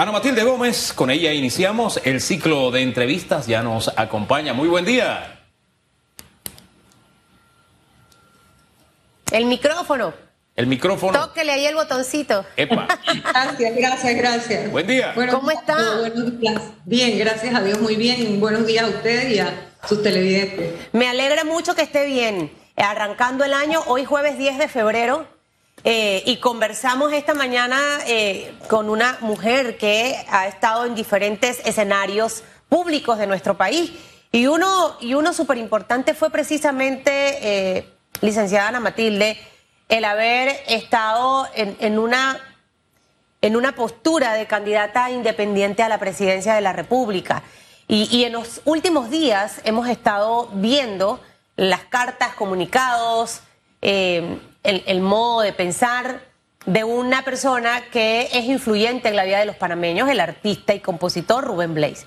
Ana Matilde Gómez, con ella iniciamos el ciclo de entrevistas, ya nos acompaña. Muy buen día. El micrófono. El micrófono. Tóquele ahí el botoncito. Epa. Gracias, gracias, gracias. Buen día. ¿Cómo está? Buenos días. Bien, gracias a Dios, muy bien. Buenos días a ustedes y a sus televidentes. Me alegra mucho que esté bien. Arrancando el año, hoy jueves 10 de febrero, eh, y conversamos esta mañana eh, con una mujer que ha estado en diferentes escenarios públicos de nuestro país. Y uno, y uno súper importante fue precisamente, eh, licenciada Ana Matilde, el haber estado en, una, en una postura de candidata independiente a la presidencia de la República. Y, en los últimos días hemos estado viendo las cartas, comunicados, el, modo de pensar de una persona que es influyente en la vida de los panameños, el artista y compositor Rubén Blaze.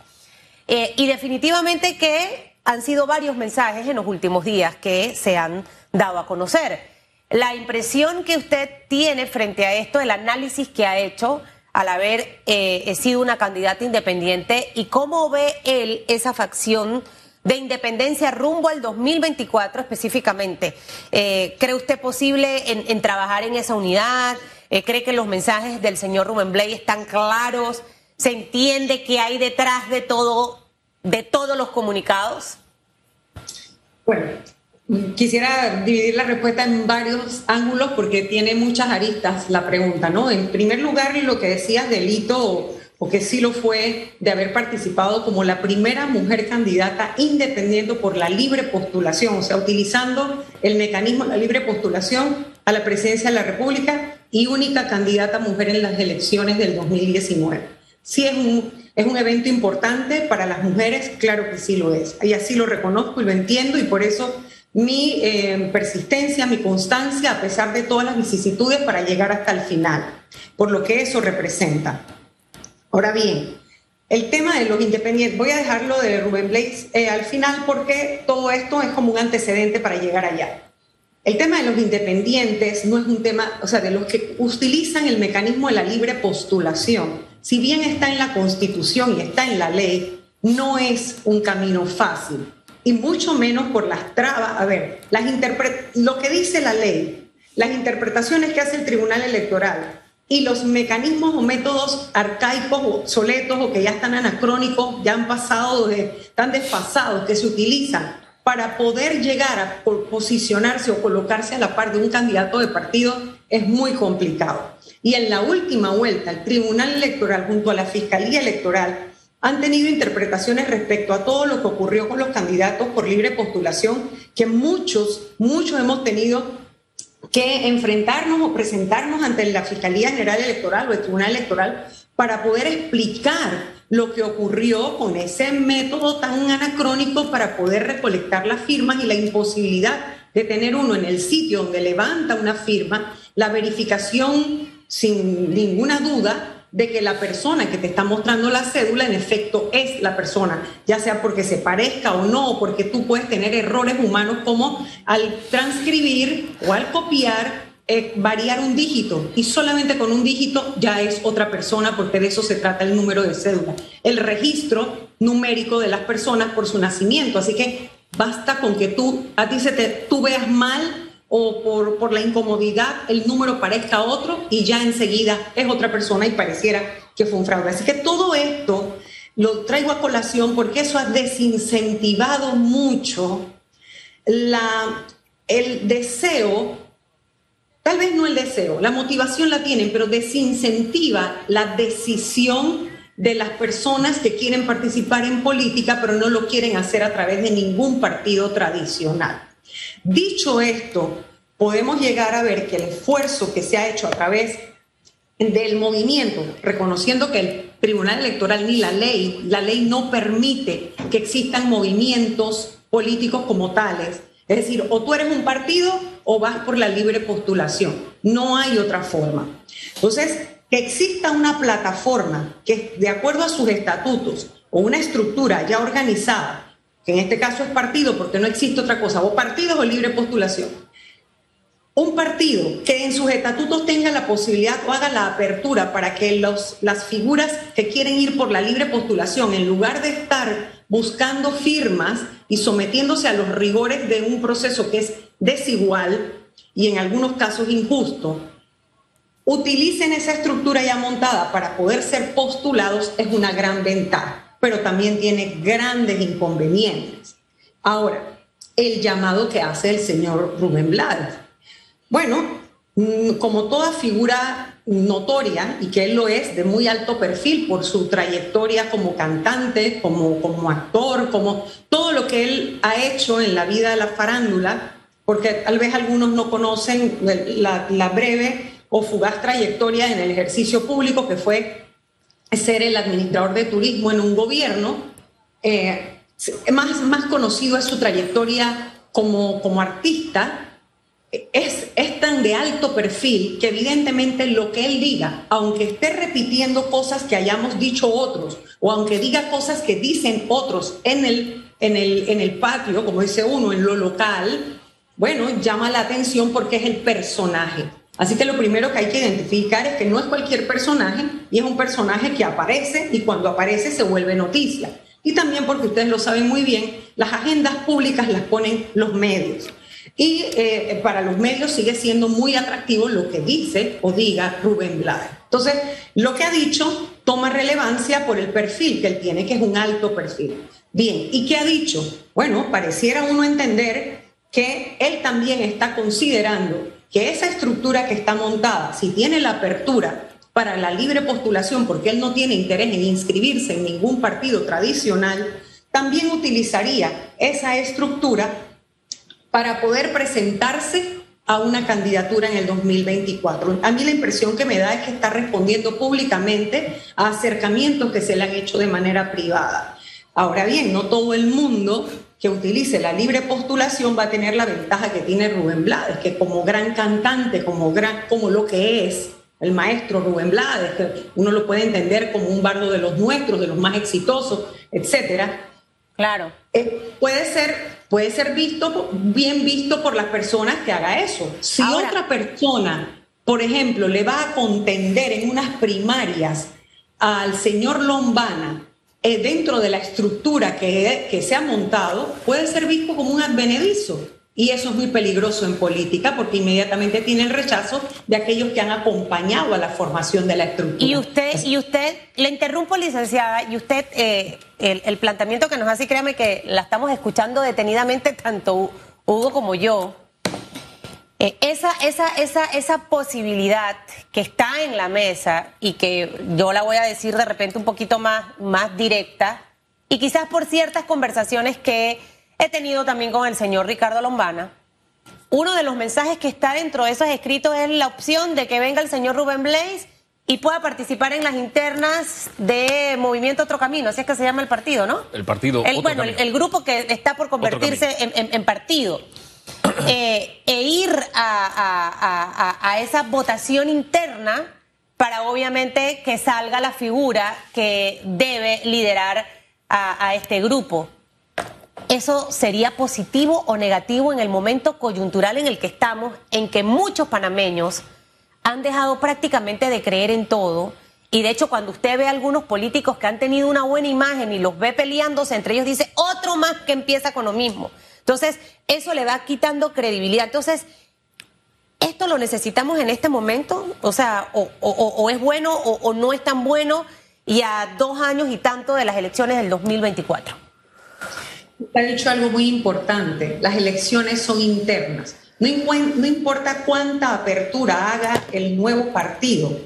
Eh, y definitivamente que han sido varios mensajes en los últimos días que se han dado a conocer la impresión que usted tiene frente a esto, el análisis que ha hecho al haber eh, sido una candidata independiente y cómo ve él esa facción de independencia rumbo al 2024 específicamente. Eh, ¿Cree usted posible en, trabajar en esa unidad? Eh, ¿Cree que los mensajes del señor Rubén Blay están claros? ¿Se entiende qué hay detrás de todo, de todos los comunicados? Bueno, Quisiera dividir la respuesta en varios ángulos porque tiene muchas aristas la pregunta, ¿no? En primer lugar, lo que decías delito o sí lo fue de haber participado como la primera mujer candidata independiente por la libre postulación, o sea, utilizando el mecanismo de la libre postulación a la presidencia de la República y única candidata mujer en las elecciones del 2019. Sí es un, es un evento importante para las mujeres, claro que sí lo es, y así lo reconozco y lo entiendo y por eso mi eh, persistencia, mi constancia, a pesar de todas las vicisitudes para llegar hasta el final, por lo que eso representa. Ahora bien, el tema de los independientes, voy a dejarlo de Rubén Blades eh, al final porque todo esto es como un antecedente para llegar allá. El tema de los independientes no es un tema, o sea, de los que utilizan el mecanismo de la libre postulación, si bien está en la Constitución y está en la ley, no es un camino fácil y mucho menos por las trabas. A ver, las lo que dice la ley, las interpretaciones que hace el Tribunal Electoral y los mecanismos o métodos arcaicos o obsoletos o que ya están anacrónicos, ya han pasado, de, están desfasados, que se utilizan para poder llegar a posicionarse o colocarse a la par de un candidato de partido es muy complicado. Y en la última vuelta, el Tribunal Electoral junto a la Fiscalía Electoral han tenido interpretaciones respecto a todo lo que ocurrió con los candidatos por libre postulación, que muchos, muchos hemos tenido que enfrentarnos o presentarnos ante la Fiscalía General Electoral o el Tribunal Electoral para poder explicar lo que ocurrió con ese método tan anacrónico para poder recolectar las firmas y la imposibilidad de tener uno en el sitio donde levanta una firma, la verificación sin ninguna duda de que la persona que te está mostrando la cédula en efecto es la persona, ya sea porque se parezca o no, porque tú puedes tener errores humanos como al transcribir o al copiar eh, variar un dígito y solamente con un dígito ya es otra persona porque de eso se trata el número de cédula, el registro numérico de las personas por su nacimiento. Así que basta con que tú, a ti se te, tú veas mal o por, por la incomodidad el número parezca otro y ya enseguida es otra persona y pareciera que fue un fraude. Así que todo esto lo traigo a colación porque eso ha desincentivado mucho la, el deseo, tal vez no el deseo, la motivación la tienen, pero desincentiva la decisión de las personas que quieren participar en política, pero no lo quieren hacer a través de ningún partido tradicional. Dicho esto, podemos llegar a ver que el esfuerzo que se ha hecho a través del movimiento, reconociendo que el Tribunal Electoral ni la ley, la ley no permite que existan movimientos políticos como tales. Es decir, o tú eres un partido o vas por la libre postulación. No hay otra forma. Entonces, que exista una plataforma que, de acuerdo a sus estatutos o una estructura ya organizada, que en este caso es partido porque no existe otra cosa, o partidos o libre postulación, un partido que en sus estatutos tenga la posibilidad o haga la apertura para que los, las figuras que quieren ir por la libre postulación, en lugar de estar buscando firmas y sometiéndose a los rigores de un proceso que es desigual y en algunos casos injusto, utilicen esa estructura ya montada para poder ser postulados es una gran ventaja, pero también tiene grandes inconvenientes. Ahora, el llamado que hace el señor Rubén Blades bueno, mm, como toda figura notoria, y que él lo es, de muy alto perfil por su trayectoria como cantante, como, como actor, como todo lo que él ha hecho en la vida de la farándula, porque tal vez algunos no conocen la, breve o fugaz trayectoria en el ejercicio público que fue ser el administrador de turismo en un gobierno. Eh, más, más conocido es su trayectoria como, como artista, es, es, tan de alto perfil que evidentemente lo que él diga, aunque esté repitiendo cosas que hayamos dicho otros, o aunque diga cosas que dicen otros en el, en el, en el patio, como dice uno, en lo local, bueno, llama la atención porque es el personaje. Así que lo primero que hay que identificar es que no es cualquier personaje y es un personaje que aparece y cuando aparece se vuelve noticia. Y también porque ustedes lo saben muy bien, las agendas públicas las ponen los medios. Y eh, para los medios sigue siendo muy atractivo lo que dice o diga Rubén Blades. Entonces, lo que ha dicho toma relevancia por el perfil que él tiene, que es un alto perfil. Bien, ¿y qué ha dicho? Bueno, pareciera uno entender que él también está considerando que esa estructura que está montada, si tiene la apertura para la libre postulación, porque él no tiene interés en inscribirse en ningún partido tradicional, también utilizaría esa estructura para poder presentarse a una candidatura en el 2024. A mí la impresión que me da es que está respondiendo públicamente a acercamientos que se le han hecho de manera privada. Ahora bien, no todo el mundo que utilice la libre postulación va a tener la ventaja que tiene Rubén Blades, que como gran cantante, como, gran, como lo que es el maestro Rubén Blades, que uno lo puede entender como un bardo de los nuestros, de los más exitosos, etcétera. Claro. Eh, puede ser puede ser visto, bien visto por las personas que haga eso. Si otra persona, por ejemplo, le va a contender en unas primarias al señor Lombana eh, dentro de la estructura que, que se ha montado, puede ser visto como un advenedizo. Y eso es muy peligroso en política porque inmediatamente tiene el rechazo de aquellos que han acompañado a la formación de la estructura. Y usted, y usted, le interrumpo, licenciada, y usted, eh, el, planteamiento que nos hace, créame que la estamos escuchando detenidamente tanto Hugo como yo. Eh, esa, esa, esa, esa posibilidad que está en la mesa y que yo la voy a decir de repente un poquito más, más directa, y quizás por ciertas conversaciones que he tenido también con el señor Ricardo Lombana. Uno de los mensajes que está dentro de esos escritos es la opción de que venga el señor Rubén Blaze y pueda participar en las internas de Movimiento Otro Camino, así es que se llama el partido, ¿no? El partido. El, bueno, el, grupo que está por convertirse en, partido. Eh, e ir a, esa votación interna para obviamente que salga la figura que debe liderar a este grupo. ¿Eso sería positivo o negativo en el momento coyuntural en el que estamos, en que muchos panameños han dejado prácticamente de creer en todo? Y de hecho, cuando usted ve a algunos políticos que han tenido una buena imagen y los ve peleándose entre ellos, dice otro más que empieza con lo mismo. Entonces, eso le va quitando credibilidad. Entonces, ¿esto lo necesitamos en este momento? O sea, o, es bueno o no es tan bueno y a dos años y tanto de las elecciones del 2024 ha dicho algo muy importante, las elecciones son internas. No, no importa cuánta apertura haga el nuevo partido,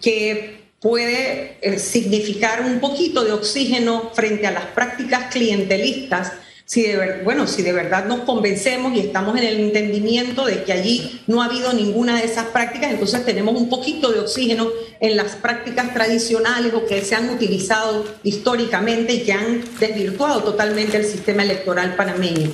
que puede eh, significar un poquito de oxígeno frente a las prácticas clientelistas si de, bueno, si de verdad nos convencemos y estamos en el entendimiento de que allí no ha habido ninguna de esas prácticas, entonces tenemos un poquito de oxígeno en las prácticas tradicionales o que se han utilizado históricamente y que han desvirtuado totalmente el sistema electoral panameño.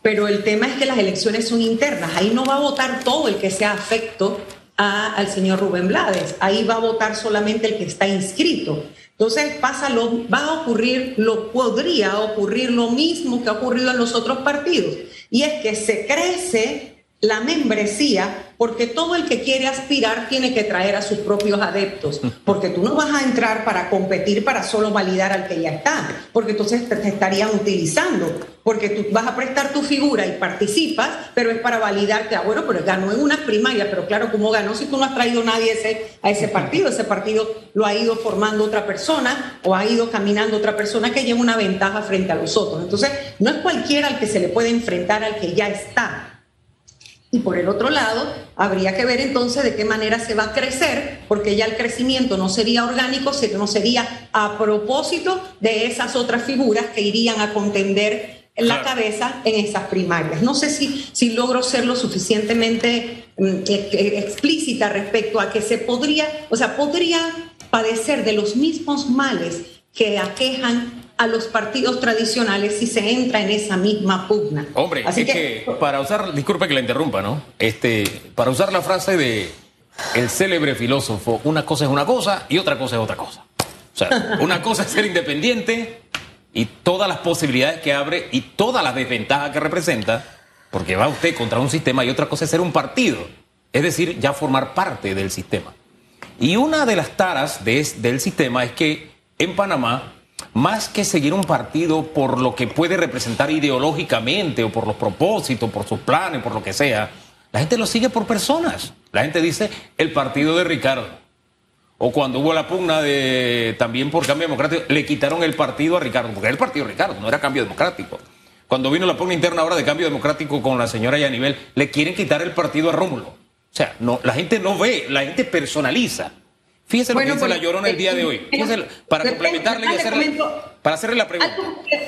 Pero el tema es que las elecciones son internas, ahí no va a votar todo el que sea afecto al señor Rubén Blades, ahí va a votar solamente el que está inscrito. Entonces pasa lo, va a ocurrir, lo podría ocurrir lo mismo que ha ocurrido en los otros partidos, y es que se crece la membresía, porque todo el que quiere aspirar tiene que traer a sus propios adeptos, porque tú no vas a entrar para competir para solo validar al que ya está, porque entonces te, estarían utilizando, porque tú vas a prestar tu figura y participas, pero es para validar que, ah, bueno, pero ganó en una primaria, pero claro, ¿cómo ganó si tú no has traído a nadie ese, a ese partido? Ese partido lo ha ido formando otra persona o ha ido caminando otra persona que lleva una ventaja frente a los otros. Entonces, no es cualquiera al que se le puede enfrentar al que ya está y por el otro lado, habría que ver entonces de qué manera se va a crecer, porque ya el crecimiento no sería orgánico, sino sería a propósito de esas otras figuras que irían a contender en la cabeza en esas primarias. No sé si, si logro ser lo suficientemente mm, e, e, explícita respecto a que se podría, o sea, podría padecer de los mismos males que aquejan a los partidos tradicionales si se entra en esa misma pugna. Hombre, Así es que, para usar, disculpe que la interrumpa, ¿no? Este, para usar la frase de el célebre filósofo, una cosa es una cosa y otra cosa es otra cosa. O sea, una cosa es ser independiente y todas las posibilidades que abre y todas las desventajas que representa, porque va usted contra un sistema y otra cosa es ser un partido, es decir, ya formar parte del sistema. Y una de las taras del sistema es que en Panamá más que seguir un partido por lo que puede representar ideológicamente o por los propósitos, por sus planes, por lo que sea, la gente lo sigue por personas. La gente dice el partido de Ricardo. O cuando hubo la pugna de también por cambio democrático, le quitaron el partido a Ricardo, porque era el partido de Ricardo, no era cambio democrático. Cuando vino la pugna interna ahora de cambio democrático con la señora Yanivel, le quieren quitar el partido a Rómulo. O sea, no, la gente no ve, la gente personaliza. Fíjese lo que dice la llorona el día de hoy. para complementarle y hacerle, para hacerle la pregunta.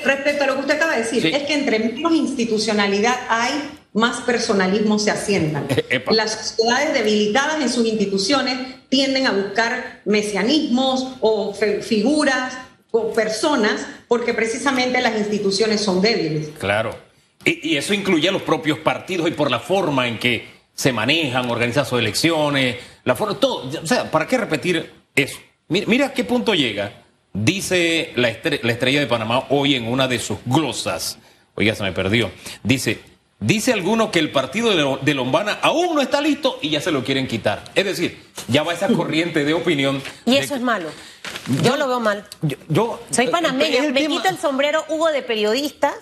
Respecto a lo que usted acaba de decir, es que entre menos institucionalidad hay, más personalismo se asientan. Las sociedades debilitadas en sus instituciones tienden a buscar mesianismos o figuras o personas porque precisamente las instituciones son débiles. Claro. y eso incluye a los propios partidos y por la forma en que se manejan, organizan sus elecciones, la forma, todo. O sea, ¿para qué repetir eso? Mira, a qué punto llega, dice la, estrella de Panamá hoy en una de sus glosas. Oiga, se me perdió. Dice, dice alguno que el partido de Lombana aún no está listo y ya se lo quieren quitar. Es decir, ya va esa corriente de opinión. Y eso es malo. Yo, lo veo mal. Yo, soy panameña, me quito el sombrero Hugo de periodista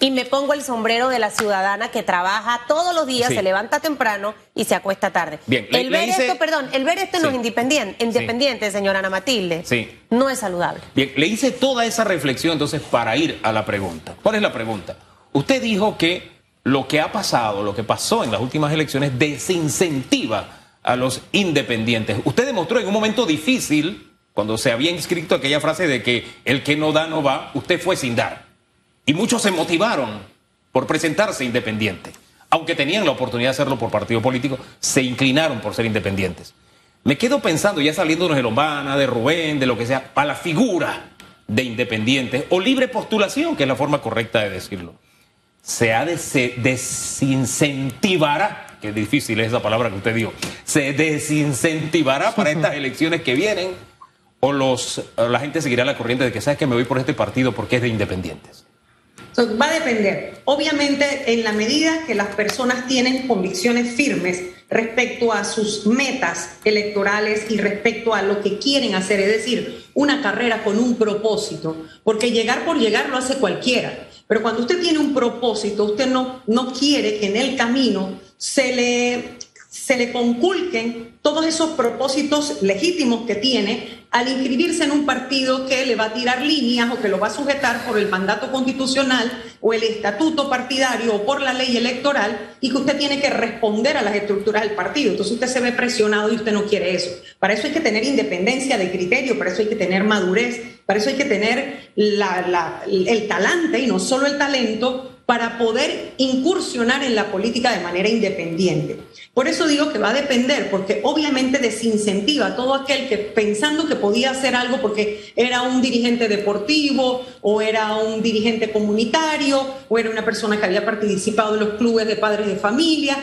y me pongo el sombrero de la ciudadana que trabaja todos los días, se levanta temprano y se acuesta tarde. Bien, el ver esto, perdón, el ver esto no es independiente, independiente, señora Ana Matilde. No es saludable. Bien, le hice toda esa reflexión entonces para ir a la pregunta. ¿Cuál es la pregunta? Usted dijo que lo que ha pasado, lo que pasó en las últimas elecciones desincentiva a los independientes. Usted demostró en un momento difícil cuando se había inscrito aquella frase de que el que no da no va, usted fue sin dar. Y muchos se motivaron por presentarse independiente. Aunque tenían la oportunidad de hacerlo por partido político, se inclinaron por ser independientes. Me quedo pensando, ya saliéndonos de Lombana, de Rubén, de lo que sea, para la figura de independientes o libre postulación, que es la forma correcta de decirlo. Se ha de se desincentivará, que difícil es esa palabra que usted dijo, se desincentivará para estas elecciones que vienen o los, la gente seguirá la corriente de que sabes que me voy por este partido porque es de independientes? va a depender. Obviamente, en la medida que las personas tienen convicciones firmes respecto a sus metas electorales y respecto a lo que quieren hacer, es decir, una carrera con un propósito, porque llegar por llegar lo hace cualquiera. Pero cuando usted tiene un propósito, usted no, no quiere que en el camino se le se le conculquen todos esos propósitos legítimos que tiene al inscribirse en un partido que le va a tirar líneas o que lo va a sujetar por el mandato constitucional o el estatuto partidario o por la ley electoral y que usted tiene que responder a las estructuras del partido. Entonces usted se ve presionado y usted no quiere eso. Para eso hay que tener independencia de criterio, para eso hay que tener madurez, para eso hay que tener el talante y no solo el talento para poder incursionar en la política de manera independiente. Por eso digo que va a depender, porque obviamente desincentiva a todo aquel que pensando que podía hacer algo porque era un dirigente deportivo o era un dirigente comunitario o era una persona que había participado en los clubes de padres de familia,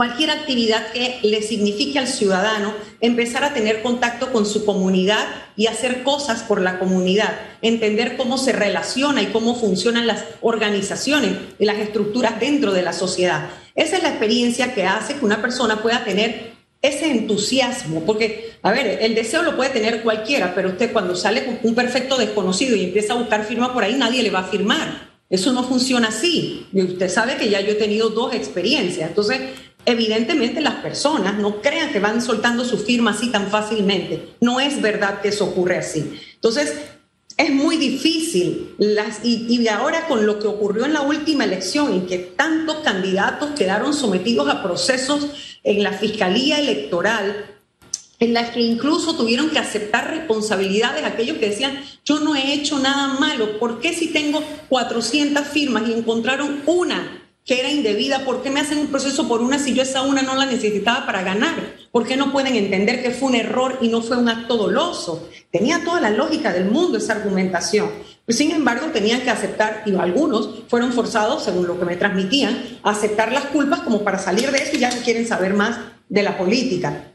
cualquier actividad que le signifique al ciudadano empezar a tener contacto con su comunidad y hacer cosas por la comunidad, entender cómo se relaciona y cómo funcionan las organizaciones y las estructuras dentro de la sociedad. Esa es la experiencia que hace que una persona pueda tener ese entusiasmo, porque, a ver, el deseo lo puede tener cualquiera, pero usted cuando sale con un perfecto desconocido y empieza a buscar firma por ahí, nadie le va a firmar. Eso no funciona así. Y usted sabe que ya yo he tenido dos experiencias. Entonces, evidentemente las personas no crean que van soltando su firma así tan fácilmente. No es verdad que eso ocurre así. Entonces, es muy difícil. Las, y, y, ahora con lo que ocurrió en la última elección, en que tantos candidatos quedaron sometidos a procesos en la Fiscalía Electoral, en las que incluso tuvieron que aceptar responsabilidades aquellos que decían, yo no he hecho nada malo, ¿por qué si tengo 400 firmas y encontraron una que era indebida, ¿por qué me hacen un proceso por una si yo esa una no la necesitaba para ganar? ¿Por qué no pueden entender que fue un error y no fue un acto doloso? Tenía toda la lógica del mundo esa argumentación. Pues, sin embargo, tenían que aceptar, y algunos fueron forzados, según lo que me transmitían, a aceptar las culpas como para salir de eso y ya no quieren saber más de la política.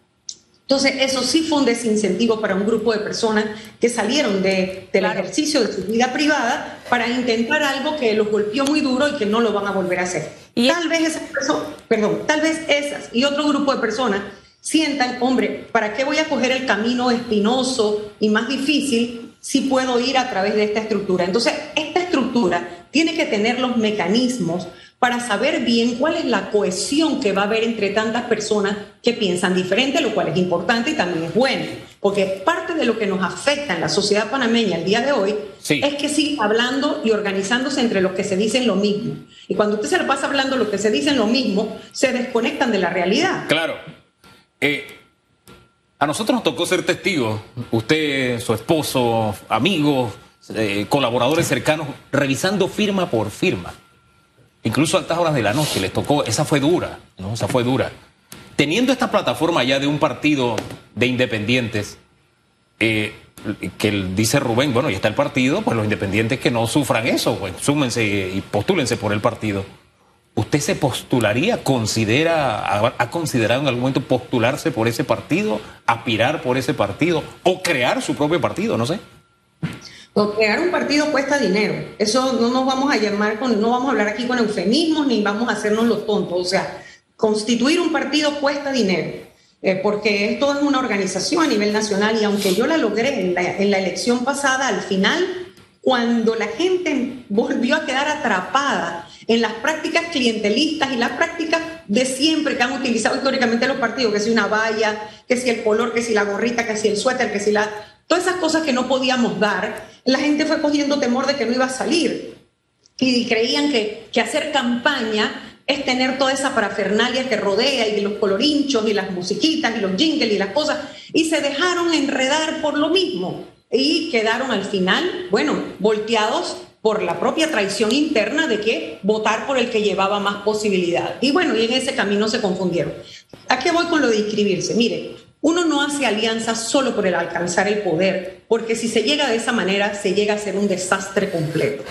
Entonces, eso sí fue un desincentivo para un grupo de personas que salieron de, del ejercicio de su vida privada para intentar algo que los golpeó muy duro y que no lo van a volver a hacer. Y tal vez esas personas, perdón, tal vez esas y otro grupo de personas sientan, hombre, ¿para qué voy a coger el camino espinoso y más difícil si puedo ir a través de esta estructura? Entonces, esta estructura tiene que tener los mecanismos para saber bien cuál es la cohesión que va a haber entre tantas personas que piensan diferente, lo cual es importante y también es bueno, porque parte de lo que nos afecta en la sociedad panameña el día de hoy es que sigue hablando y organizándose entre los que se dicen lo mismo. Y cuando usted se le pasa hablando lo que se dicen lo mismo, se desconectan de la realidad. Claro. Eh, a nosotros nos tocó ser testigos, usted, su esposo, amigos, eh, colaboradores cercanos, revisando firma por firma incluso a altas horas de la noche, les tocó, esa fue dura, ¿no? Esa fue dura. Teniendo esta plataforma ya de un partido de independientes, eh, que dice Rubén, bueno, y está el partido, pues los independientes que no sufran eso, pues súmense y postúlense por el partido. ¿Usted se postularía, considera, ha considerado en algún momento postularse por ese partido, aspirar por ese partido o crear su propio partido, no sé? Crear un partido cuesta dinero. Eso no nos vamos a llamar con, no vamos a hablar aquí con eufemismos ni vamos a hacernos los tontos. O sea, constituir un partido cuesta dinero. Eh, porque esto es una organización a nivel nacional y aunque yo la logré en la, en la elección pasada, al final, cuando la gente volvió a quedar atrapada en las prácticas clientelistas y las prácticas de siempre que han utilizado históricamente los partidos, que si una valla, que si el color, que si la gorrita, que si el suéter, que si la Todas esas cosas que no podíamos dar, la gente fue cogiendo temor de que no iba a salir. Y creían que, que hacer campaña es tener toda esa parafernalia que rodea y los colorinchos y las musiquitas y los jingles y las cosas. Y se dejaron enredar por lo mismo. Y quedaron al final, bueno, volteados por la propia traición interna de que votar por el que llevaba más posibilidad. Y bueno, y en ese camino se confundieron. ¿A qué voy con lo de inscribirse? Mire, uno no hace alianzas solo por el alcanzar el poder, porque si se llega de esa manera, se llega a ser un desastre completo.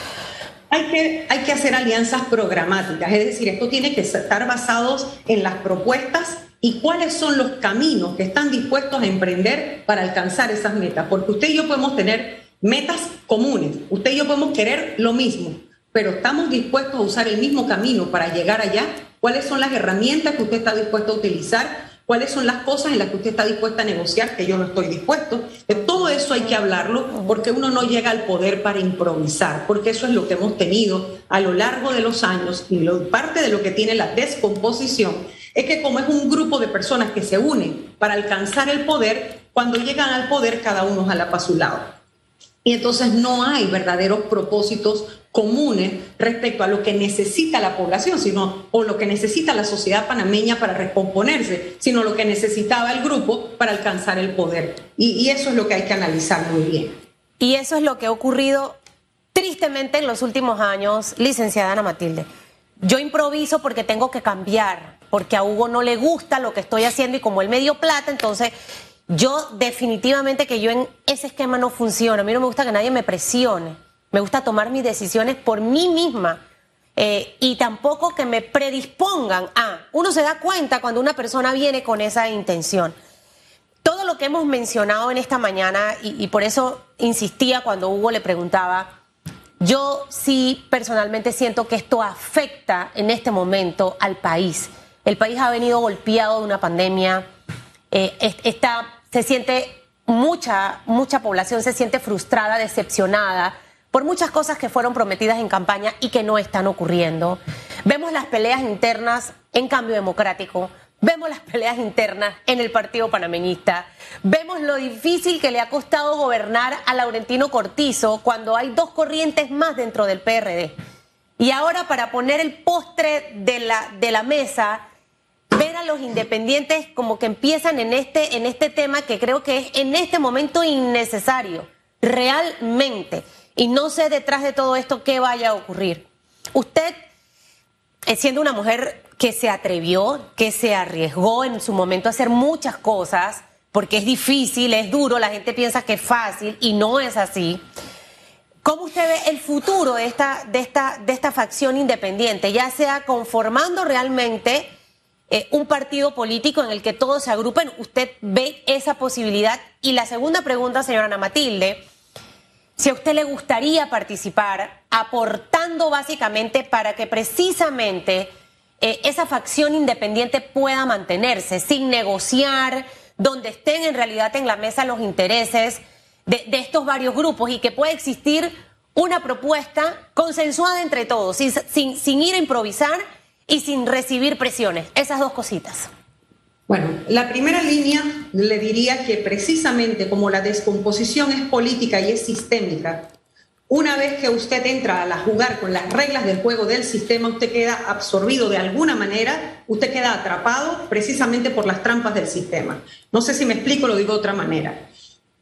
Hay que, hay que hacer alianzas programáticas, es decir, esto tiene que estar basado en las propuestas y cuáles son los caminos que están dispuestos a emprender para alcanzar esas metas, porque usted y yo podemos tener metas comunes, usted y yo podemos querer lo mismo, pero estamos dispuestos a usar el mismo camino para llegar allá. ¿Cuáles son las herramientas que usted está dispuesto a utilizar? Cuáles son las cosas en las que usted está dispuesta a negociar, que yo no estoy dispuesto. De todo eso hay que hablarlo porque uno no llega al poder para improvisar, porque eso es lo que hemos tenido a lo largo de los años y parte de lo que tiene la descomposición es que como es un grupo de personas que se unen para alcanzar el poder, cuando llegan al poder cada uno jala para su lado. Y entonces no hay verdaderos propósitos comunes respecto a lo que necesita la población, sino o lo que necesita la sociedad panameña para recomponerse, sino lo que necesitaba el grupo para alcanzar el poder. Y, y eso es lo que hay que analizar muy bien. Y eso es lo que ha ocurrido tristemente en los últimos años, licenciada Ana Matilde. Yo improviso porque tengo que cambiar, porque a Hugo no le gusta lo que estoy haciendo y como él me dio plata, entonces yo definitivamente que yo en ese esquema no funciona. A mí no me gusta que nadie me presione. Me gusta tomar mis decisiones por mí misma. Eh, y tampoco que me predispongan a. Uno se da cuenta cuando una persona viene con esa intención. Todo lo que hemos mencionado en esta mañana, y, y por eso insistía cuando Hugo le preguntaba, yo sí personalmente siento que esto afecta en este momento al país. El país ha venido golpeado de una pandemia, eh, está, se siente mucha, mucha población se siente frustrada, decepcionada por muchas cosas que fueron prometidas en campaña y que no están ocurriendo. Vemos las peleas internas en cambio democrático, vemos las peleas internas en el Partido Panameñista, vemos lo difícil que le ha costado gobernar a Laurentino Cortizo cuando hay dos corrientes más dentro del PRD. Y ahora para poner el postre de la, de la mesa, ver a los independientes como que empiezan en este, en este tema que creo que es en este momento innecesario, realmente. Y no sé detrás de todo esto qué vaya a ocurrir. Usted, eh, siendo una mujer que se atrevió, que se arriesgó en su momento a hacer muchas cosas, porque es difícil, es duro, la gente piensa que es fácil y no es así. ¿Cómo usted ve el futuro de esta, de esta, de esta facción independiente, ya sea conformando realmente eh, un partido político en el que todos se agrupen? ¿Usted ve esa posibilidad? Y la segunda pregunta, señora Ana Matilde, si a usted le gustaría participar aportando básicamente para que precisamente eh, esa facción independiente pueda mantenerse sin negociar, donde estén en realidad en la mesa los intereses de, estos varios grupos y que pueda existir una propuesta consensuada entre todos, sin, sin ir a improvisar y sin recibir presiones. Esas dos cositas. Bueno, la primera línea le diría que precisamente como la descomposición es política y es sistémica, una vez que usted entra a jugar con las reglas del juego del sistema, usted queda absorbido de alguna manera, usted queda atrapado precisamente por las trampas del sistema. No sé si me explico, lo digo de otra manera.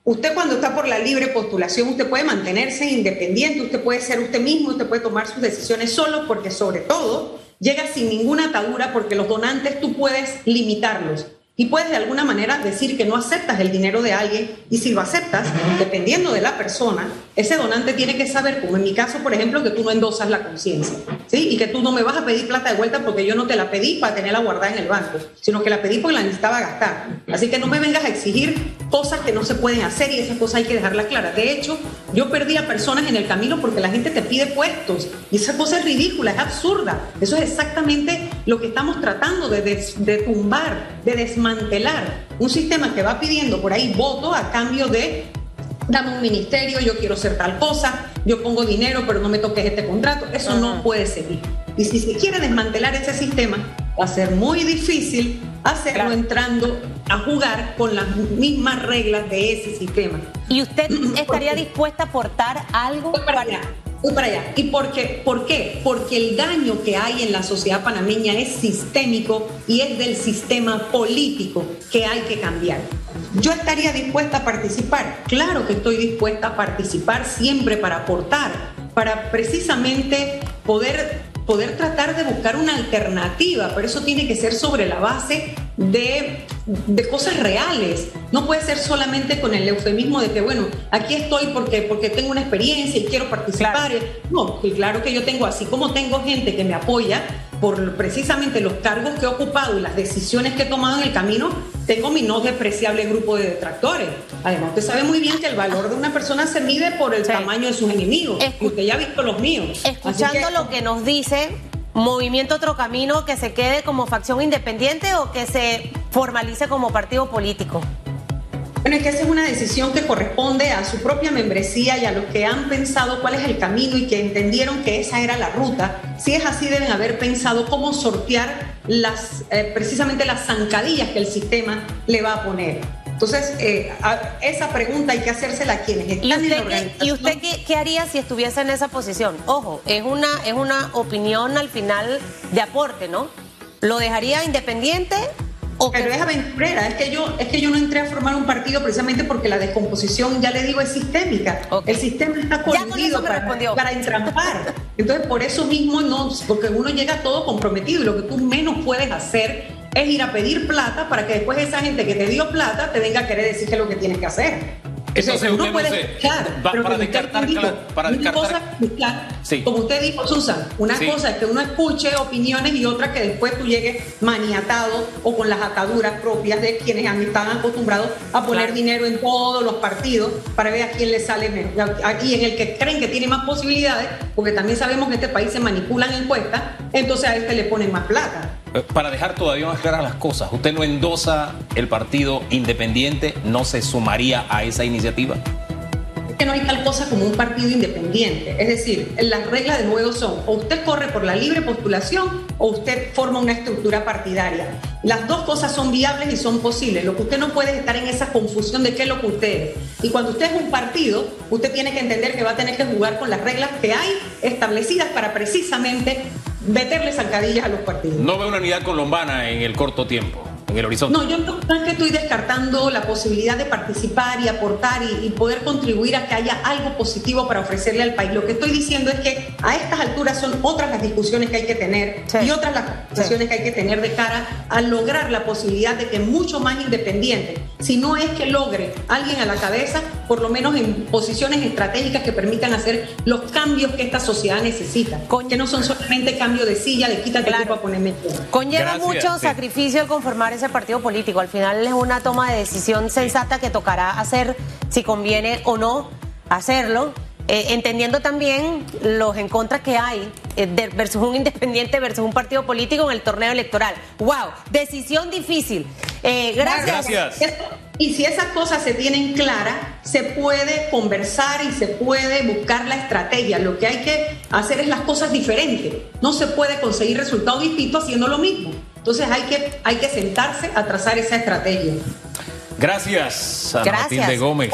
Usted cuando está por la libre postulación, usted puede mantenerse independiente, usted puede ser usted mismo, usted puede tomar sus decisiones solo, porque sobre todo llega sin ninguna atadura porque los donantes tú puedes limitarlos. Y puedes de alguna manera decir que no aceptas el dinero de alguien y si lo aceptas, dependiendo de la persona, ese donante tiene que saber, como en mi caso, por ejemplo, que tú no endosas la conciencia, ¿sí? Y que tú no me vas a pedir plata de vuelta porque yo no te la pedí para tenerla guardada en el banco, sino que la pedí porque la necesitaba gastar. Así que no me vengas a exigir cosas que no se pueden hacer y esas cosas hay que dejarlas claras. De hecho, yo perdí a personas en el camino porque la gente te pide puestos y esa cosa es ridícula, es absurda. Eso es exactamente lo que estamos tratando de, de tumbar, de desmantelar. Un sistema que va pidiendo por ahí voto a cambio de dame un ministerio, yo quiero ser tal cosa, yo pongo dinero, pero no me toques este contrato. Eso no puede seguir. Y si se quiere desmantelar ese sistema, va a ser muy difícil hacerlo entrando a jugar con las mismas reglas de ese sistema. ¿Y usted estaría dispuesta a aportar algo para, Voy para allá. ¿Y por qué? por qué? Porque el daño que hay en la sociedad panameña es sistémico y es del sistema político que hay que cambiar. Yo estaría dispuesta a participar. Claro que estoy dispuesta a participar siempre para aportar, para precisamente poder poder tratar de buscar una alternativa, pero eso tiene que ser sobre la base de, cosas reales. No puede ser solamente con el eufemismo de que, bueno, aquí estoy porque, porque tengo una experiencia y quiero participar. No, y claro que yo tengo, así como tengo gente que me apoya por precisamente los cargos que he ocupado y las decisiones que he tomado en el camino, tengo mi no despreciable grupo de detractores. Además, usted sabe muy bien que el valor de una persona se mide por el tamaño de sus enemigos. y usted ya ha visto los míos. Escuchando lo que nos dice Movimiento Otro Camino, que se quede como facción independiente o que se formalice como partido político. Bueno, es que esa es una decisión que corresponde a su propia membresía y a los que han pensado cuál es el camino y que entendieron que esa era la ruta. Si es así, deben haber pensado cómo sortear las, eh, precisamente las zancadillas que el sistema le va a poner. Entonces, eh, esa pregunta hay que hacérsela a quienes están ¿Y usted, en la ¿Y usted qué, qué, haría si estuviese en esa posición? Ojo, es una, es una opinión al final de aporte, ¿no? ¿Lo dejaría independiente pero es aventurera, es que yo es que yo no entré a formar un partido precisamente porque la descomposición, ya le digo, es sistémica. El sistema está coludido para, para, entrampar. Entonces, por eso mismo no, porque uno llega todo comprometido y lo que tú menos puedes hacer es ir a pedir plata para que después esa gente que te dio plata te venga a querer decir que es lo que tienes que hacer. Entonces, uno puede escuchar, pero para descartar dijo, cla- para una descartar- cosa es escuchar, Sí. como usted dijo, Susan, una Sí. cosa es que uno escuche opiniones y otra que después tú llegues maniatado o con las ataduras propias de quienes han- están acostumbrados a poner Claro. dinero en todos los partidos para ver a quién le sale mejor. Y en el que creen que tiene más posibilidades, porque también sabemos que en este país se manipulan encuestas, entonces a este le ponen más plata. Eh, Para dejar todavía más claras las cosas, ¿usted no endosa el partido independiente? ¿No se sumaría a esa iniciativa? Que no hay tal cosa como un partido independiente. Es decir, las reglas del juego son o usted corre por la libre postulación o usted forma una estructura partidaria. Las dos cosas son viables y son posibles. Lo que usted no puede es estar en esa confusión de qué es lo que usted es. Y cuando usted es un partido, usted tiene que entender que va a tener que jugar con las reglas que hay establecidas para precisamente meterle zancadillas a los partidos. No veo una unidad colombana en el corto tiempo, en el horizonte. No, yo no es que estoy descartando la posibilidad de participar y aportar y, y poder contribuir a que haya algo positivo para ofrecerle al país. Lo que estoy diciendo es que a estas alturas son otras las discusiones que hay que tener Sí. y otras las conversaciones que hay que tener de cara a lograr la posibilidad de que mucho más independiente, si no es que logre alguien a la cabeza, por lo menos en posiciones estratégicas que permitan hacer los cambios que esta sociedad necesita, Con- que no son solamente cambio de silla, de quítate Claro. para ponerme. Conlleva Gracias, mucho sí. sacrificio el conformar ese partido político. Al final es una toma de decisión sensata que tocará hacer si conviene o no hacerlo. eh, entendiendo también los en contra que hay eh, de- versus un independiente versus un partido político en el torneo electoral. ¡Wow! Decisión difícil. Eh, gracias. Gracias. Y si esas cosas se tienen claras, se puede conversar y se puede buscar la estrategia. Lo que hay que hacer es las cosas diferentes. No se puede conseguir resultados distintos haciendo lo mismo. Entonces hay que, hay que sentarse a trazar esa estrategia. Gracias, Ana Gracias. Matilde Gómez.